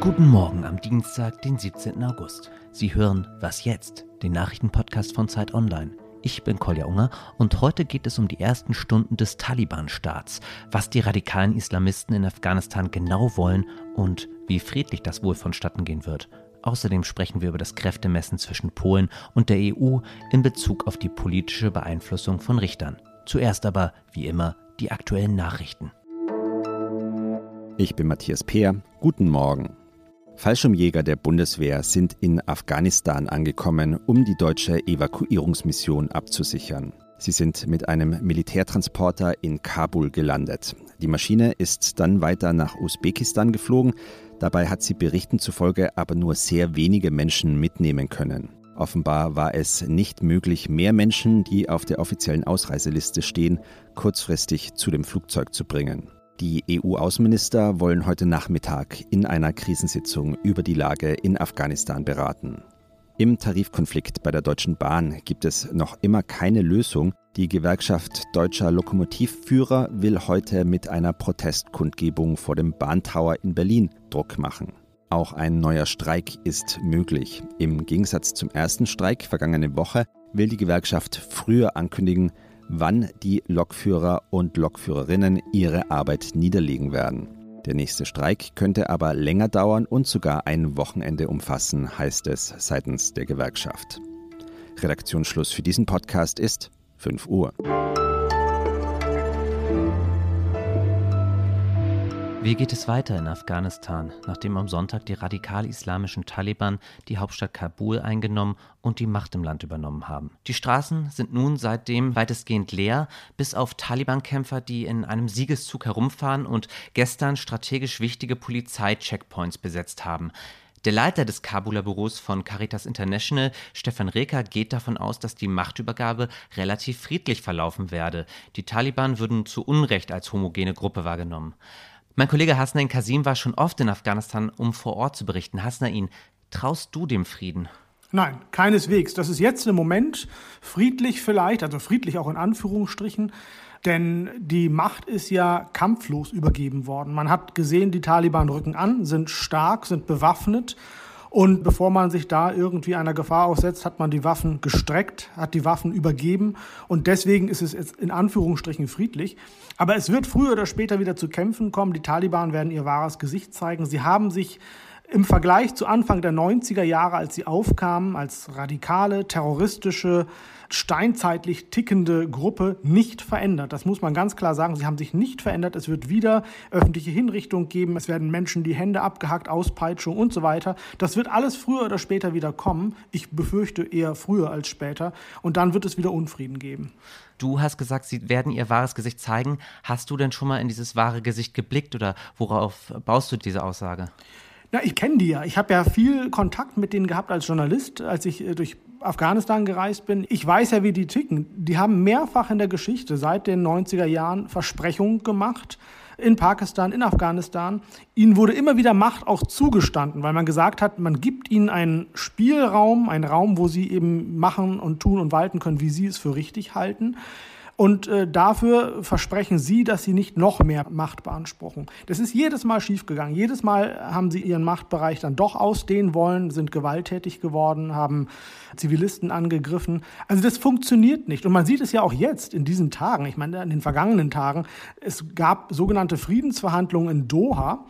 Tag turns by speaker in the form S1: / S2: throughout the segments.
S1: Guten Morgen am Dienstag, den 17. August. Sie hören Was jetzt? Den Nachrichtenpodcast von Zeit Online. Ich bin Kolja Unger und heute geht es um die ersten Stunden des Taliban-Staats, was die radikalen Islamisten in Afghanistan genau wollen und wie friedlich das wohl vonstatten gehen wird. Außerdem sprechen wir über das Kräftemessen zwischen Polen und der EU in Bezug auf die politische Beeinflussung von Richtern. Zuerst aber, wie immer, die aktuellen Nachrichten.
S2: Ich bin Matthias Peer. Guten Morgen. Fallschirmjäger der Bundeswehr sind in Afghanistan angekommen, um die deutsche Evakuierungsmission abzusichern. Sie sind mit einem Militärtransporter in Kabul gelandet. Die Maschine ist dann weiter nach Usbekistan geflogen. Dabei hat sie Berichten zufolge aber nur sehr wenige Menschen mitnehmen können. Offenbar war es nicht möglich, mehr Menschen, die auf der offiziellen Ausreiseliste stehen, kurzfristig zu dem Flugzeug zu bringen. Die EU-Außenminister wollen heute Nachmittag in einer Krisensitzung über die Lage in Afghanistan beraten. Im Tarifkonflikt bei der Deutschen Bahn gibt es noch immer keine Lösung. Die Gewerkschaft deutscher Lokomotivführer will heute mit einer Protestkundgebung vor dem Bahntower in Berlin Druck machen. Auch ein neuer Streik ist möglich. Im Gegensatz zum ersten Streik vergangene Woche will die Gewerkschaft früher ankündigen, wann die Lokführer und Lokführerinnen ihre Arbeit niederlegen werden. Der nächste Streik könnte aber länger dauern und sogar ein Wochenende umfassen, heißt es seitens der Gewerkschaft. Redaktionsschluss für diesen Podcast ist 5 Uhr.
S1: Wie geht es weiter in Afghanistan, nachdem am Sonntag die radikal-islamischen Taliban die Hauptstadt Kabul eingenommen und die Macht im Land übernommen haben? Die Straßen sind nun seitdem weitestgehend leer, bis auf Taliban-Kämpfer, die in einem Siegeszug herumfahren und gestern strategisch wichtige Polizei-Checkpoints besetzt haben. Der Leiter des Kabuler Büros von Caritas International, Stefan Reker, geht davon aus, dass die Machtübergabe relativ friedlich verlaufen werde. Die Taliban würden zu Unrecht als homogene Gruppe wahrgenommen. Mein Kollege Hasnain Kasim war schon oft in Afghanistan, um vor Ort zu berichten. Hasnain, traust du dem Frieden?
S3: Nein, keineswegs. Das ist jetzt im Moment friedlich vielleicht, also friedlich auch in Anführungsstrichen, denn die Macht ist ja kampflos übergeben worden. Man hat gesehen, die Taliban rücken an, sind stark, sind bewaffnet und bevor man sich da irgendwie einer Gefahr aussetzt, hat man die Waffen gestreckt, hat die Waffen übergeben. Und deswegen ist es jetzt in Anführungsstrichen friedlich. Aber es wird früher oder später wieder zu Kämpfen kommen. Die Taliban werden ihr wahres Gesicht zeigen. Sie haben sich im Vergleich zu Anfang der 90er Jahre, als sie aufkamen, als radikale, terroristische, steinzeitlich tickende Gruppe nicht verändert. Das muss man ganz klar sagen. Sie haben sich nicht verändert. Es wird wieder öffentliche Hinrichtung geben. Es werden Menschen die Hände abgehackt, Auspeitschung und so weiter. Das wird alles früher oder später wieder kommen. Ich befürchte eher früher als später. Und dann wird es wieder Unfrieden geben.
S1: Du hast gesagt, sie werden ihr wahres Gesicht zeigen. Hast du denn schon mal in dieses wahre Gesicht geblickt oder worauf baust du diese Aussage?
S3: Ja, ich kenne die ja. Ich habe ja viel Kontakt mit denen gehabt als Journalist, als ich äh, durch Afghanistan gereist bin. Ich weiß ja, wie die ticken. Die haben mehrfach in der Geschichte seit den 90er Jahren Versprechungen gemacht in Pakistan, in Afghanistan. Ihnen wurde immer wieder Macht auch zugestanden, weil man gesagt hat, man gibt ihnen einen Spielraum, einen Raum, wo sie eben machen und tun und walten können, wie sie es für richtig halten. Und äh, dafür versprechen sie, dass sie nicht noch mehr Macht beanspruchen. Das ist jedes Mal schiefgegangen. Jedes Mal haben sie ihren Machtbereich dann doch ausdehnen wollen, sind gewalttätig geworden, haben Zivilisten angegriffen. Also das funktioniert nicht. Und man sieht es ja auch jetzt in diesen Tagen. Ich meine, in den vergangenen Tagen. Es gab sogenannte Friedensverhandlungen in Doha.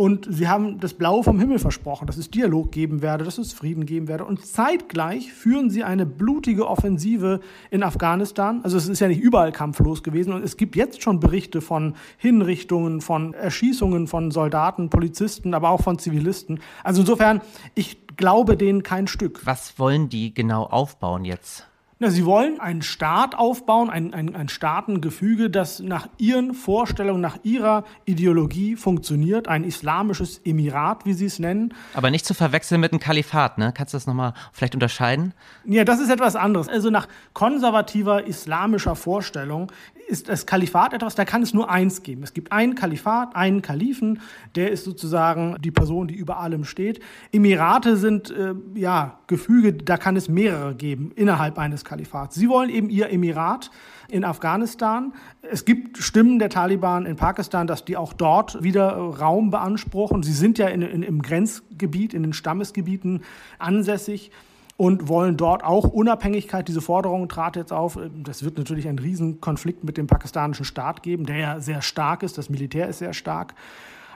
S3: Und sie haben das Blaue vom Himmel versprochen, dass es Dialog geben werde, dass es Frieden geben werde. Und zeitgleich führen sie eine blutige Offensive in Afghanistan. Also es ist ja nicht überall kampflos gewesen. Und es gibt jetzt schon Berichte von Hinrichtungen, von Erschießungen von Soldaten, Polizisten, aber auch von Zivilisten. Also insofern, ich glaube denen kein Stück.
S1: Was wollen die genau aufbauen jetzt?
S3: Na, sie wollen einen Staat aufbauen, ein, ein, ein Staatengefüge, das nach ihren Vorstellungen, nach ihrer Ideologie funktioniert, ein islamisches Emirat, wie sie es nennen.
S1: Aber nicht zu verwechseln mit einem Kalifat, ne? Kannst du das nochmal vielleicht unterscheiden?
S3: Ja, das ist etwas anderes. Also nach konservativer islamischer Vorstellung ist das Kalifat etwas, da kann es nur eins geben. Es gibt einen Kalifat, einen Kalifen, der ist sozusagen die Person, die über allem steht. Emirate sind, äh, ja, Gefüge, da kann es mehrere geben innerhalb eines Kalifats. Sie wollen eben ihr Emirat in Afghanistan. Es gibt Stimmen der Taliban in Pakistan, dass die auch dort wieder Raum beanspruchen. Sie sind ja in, in, im Grenzgebiet, in den Stammesgebieten ansässig und wollen dort auch Unabhängigkeit. Diese Forderung trat jetzt auf. Das wird natürlich einen Riesenkonflikt mit dem pakistanischen Staat geben, der ja sehr stark ist. Das Militär ist sehr stark.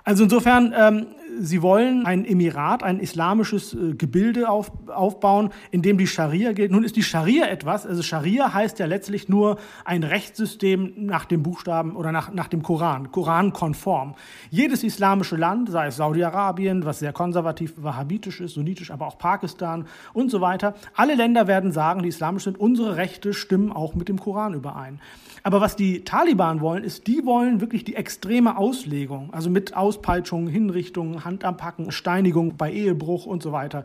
S3: Also insofern, ähm, sie wollen ein Emirat, ein islamisches äh, Gebilde auf, aufbauen, in dem die Scharia gilt. Nun ist die Scharia etwas, also Scharia heißt ja letztlich nur ein Rechtssystem nach dem Buchstaben oder nach, nach dem Koran, Koran-konform. Jedes islamische Land, sei es Saudi-Arabien, was sehr konservativ, wahhabitisch ist, sunnitisch, aber auch Pakistan und so weiter, alle Länder werden sagen, die islamisch sind, unsere Rechte stimmen auch mit dem Koran überein. Aber was die Taliban wollen, ist, die wollen wirklich die extreme Auslegung, also mit Auspeitschungen, Hinrichtungen, Hand Steinigung bei Ehebruch und so weiter.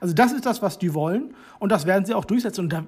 S3: Also das ist das, was die wollen und das werden sie auch durchsetzen. Und da,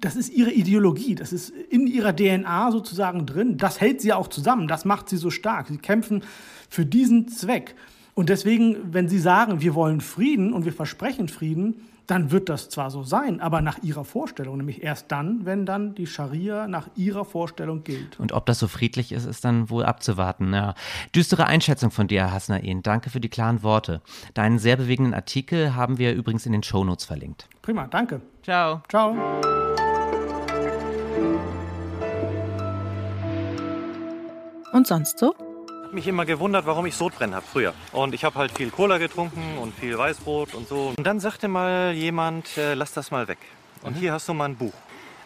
S3: das ist ihre Ideologie, das ist in ihrer DNA sozusagen drin. Das hält sie auch zusammen, das macht sie so stark. Sie kämpfen für diesen Zweck. Und deswegen, wenn sie sagen, wir wollen Frieden und wir versprechen Frieden, dann wird das zwar so sein, aber nach ihrer Vorstellung, nämlich erst dann, wenn dann die Scharia nach ihrer Vorstellung gilt.
S1: Und ob das so friedlich ist, ist dann wohl abzuwarten. Ja. Düstere Einschätzung von dir, Herr Hasnain. Danke für die klaren Worte. Deinen sehr bewegenden Artikel haben wir übrigens in den Shownotes verlinkt.
S3: Prima, danke.
S1: Ciao.
S3: Ciao.
S4: Und sonst so?
S5: Habe mich immer gewundert, warum ich Sodbrennen habe früher. Und ich habe halt viel Cola getrunken und viel Weißbrot und so. Und dann sagte mal jemand, äh, lass das mal weg. Und hier hast du mal ein Buch.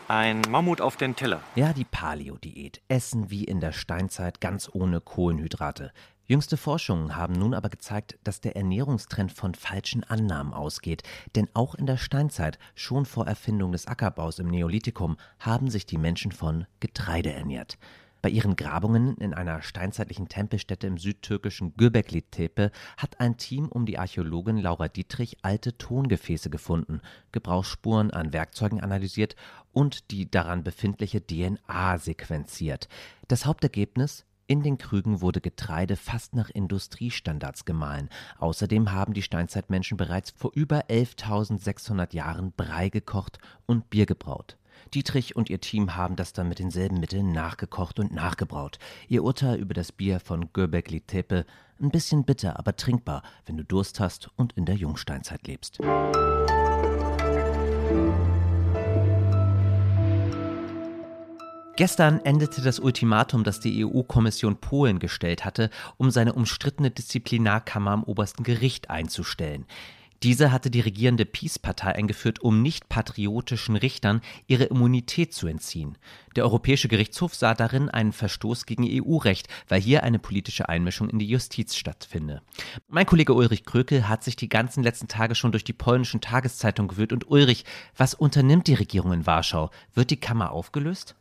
S5: Ein Mammut auf den Teller.
S1: Ja, die Paleo-Diät. Essen wie in der Steinzeit, ganz ohne Kohlenhydrate. Jüngste Forschungen haben nun aber gezeigt, dass der Ernährungstrend von falschen Annahmen ausgeht. Denn auch in der Steinzeit, schon vor Erfindung des Ackerbaus im Neolithikum, haben sich die Menschen von Getreide ernährt. Bei ihren Grabungen in einer steinzeitlichen Tempelstätte im südtürkischen Göbekli Tepe hat ein Team um die Archäologin Laura Dietrich alte Tongefäße gefunden, Gebrauchsspuren an Werkzeugen analysiert und die daran befindliche DNA sequenziert. Das Hauptergebnis in den Krügen wurde Getreide fast nach Industriestandards gemahlen. Außerdem haben die Steinzeitmenschen bereits vor über 11.600 Jahren Brei gekocht und Bier gebraut. Dietrich und ihr Team haben das dann mit denselben Mitteln nachgekocht und nachgebraut. Ihr Urteil über das Bier von Göbekli Tepe, ein bisschen bitter, aber trinkbar, wenn du Durst hast und in der Jungsteinzeit lebst. Gestern endete das Ultimatum, das die EU-Kommission Polen gestellt hatte, um seine umstrittene Disziplinarkammer am obersten Gericht einzustellen. Diese hatte die regierende Peace-Partei eingeführt, um nicht patriotischen Richtern ihre Immunität zu entziehen. Der Europäische Gerichtshof sah darin einen Verstoß gegen EU-Recht, weil hier eine politische Einmischung in die Justiz stattfinde. Mein Kollege Ulrich Krökel hat sich die ganzen letzten Tage schon durch die polnischen Tageszeitungen gewühlt. Und Ulrich, was unternimmt die Regierung in Warschau? Wird die Kammer aufgelöst?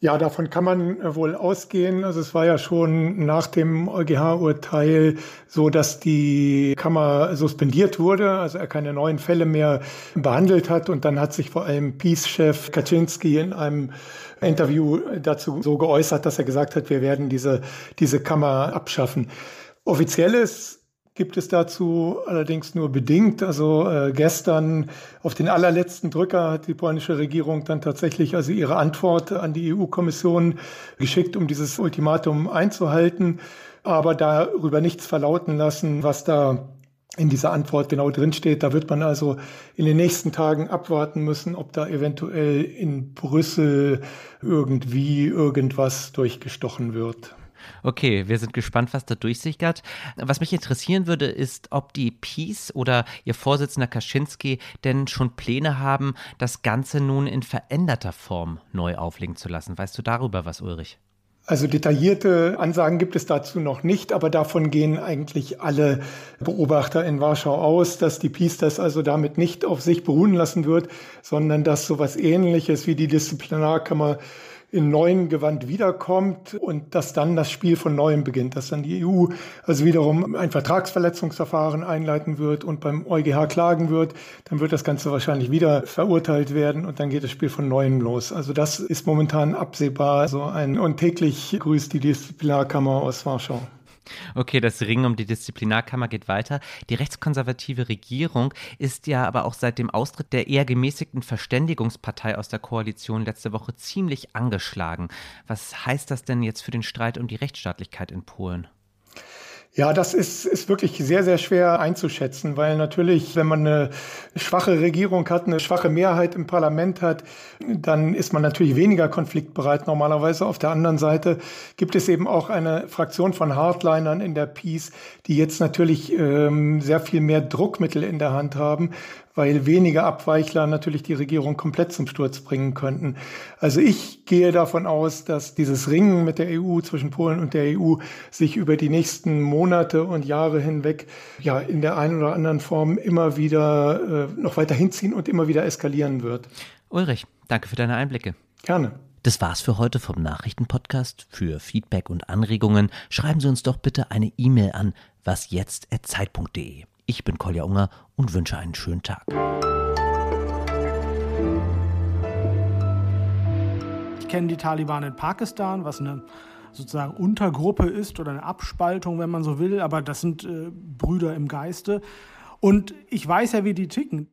S6: Ja, davon kann man äh, wohl ausgehen. Also es war ja schon nach dem EuGH-Urteil so, dass die Kammer suspendiert wurde, also er keine neuen Fälle mehr behandelt hat. Und dann hat sich vor allem Peace-Chef Kaczynski in einem Interview dazu so geäußert, dass er gesagt hat, wir werden diese, diese Kammer abschaffen. Offizielles gibt es dazu allerdings nur bedingt. Also äh, gestern auf den allerletzten Drücker hat die polnische Regierung dann tatsächlich also ihre Antwort an die EU-Kommission geschickt, um dieses Ultimatum einzuhalten, aber darüber nichts verlauten lassen, was da in dieser Antwort genau drinsteht. Da wird man also in den nächsten Tagen abwarten müssen, ob da eventuell in Brüssel irgendwie irgendwas durchgestochen wird.
S1: Okay, wir sind gespannt, was da durchsickert. Was mich interessieren würde, ist, ob die Peace oder ihr Vorsitzender Kaczynski denn schon Pläne haben, das Ganze nun in veränderter Form neu auflegen zu lassen. Weißt du darüber was, Ulrich?
S6: Also detaillierte Ansagen gibt es dazu noch nicht, aber davon gehen eigentlich alle Beobachter in Warschau aus, dass die Peace das also damit nicht auf sich beruhen lassen wird, sondern dass sowas ähnliches wie die Disziplinarkammer in neuen Gewand wiederkommt und dass dann das Spiel von neuem beginnt, dass dann die EU also wiederum ein Vertragsverletzungsverfahren einleiten wird und beim EuGH klagen wird, dann wird das Ganze wahrscheinlich wieder verurteilt werden und dann geht das Spiel von neuem los. Also das ist momentan absehbar. So ein und täglich grüßt die Disziplinarkammer aus Warschau.
S1: Okay, das Ringen um die Disziplinarkammer geht weiter. Die rechtskonservative Regierung ist ja aber auch seit dem Austritt der eher gemäßigten Verständigungspartei aus der Koalition letzte Woche ziemlich angeschlagen. Was heißt das denn jetzt für den Streit um die Rechtsstaatlichkeit in Polen?
S6: Ja, das ist, ist wirklich sehr, sehr schwer einzuschätzen, weil natürlich, wenn man eine schwache Regierung hat, eine schwache Mehrheit im Parlament hat, dann ist man natürlich weniger konfliktbereit normalerweise. Auf der anderen Seite gibt es eben auch eine Fraktion von Hardlinern in der Peace, die jetzt natürlich ähm, sehr viel mehr Druckmittel in der Hand haben, weil wenige Abweichler natürlich die Regierung komplett zum Sturz bringen könnten. Also ich gehe davon aus, dass dieses Ringen mit der EU zwischen Polen und der EU sich über die nächsten Monate und Jahre hinweg ja in der einen oder anderen Form immer wieder äh, noch weiter hinziehen und immer wieder eskalieren wird.
S1: Ulrich, danke für deine Einblicke.
S6: Gerne.
S1: Das war's für heute vom Nachrichtenpodcast. Für Feedback und Anregungen schreiben Sie uns doch bitte eine E-Mail an wasjetzt@zeit.de. Ich bin Kolja Unger und wünsche einen schönen Tag.
S3: Ich kenne die Taliban in Pakistan, was eine sozusagen Untergruppe ist oder eine Abspaltung, wenn man so will, aber das sind äh, Brüder im Geiste. Und ich weiß ja, wie die ticken.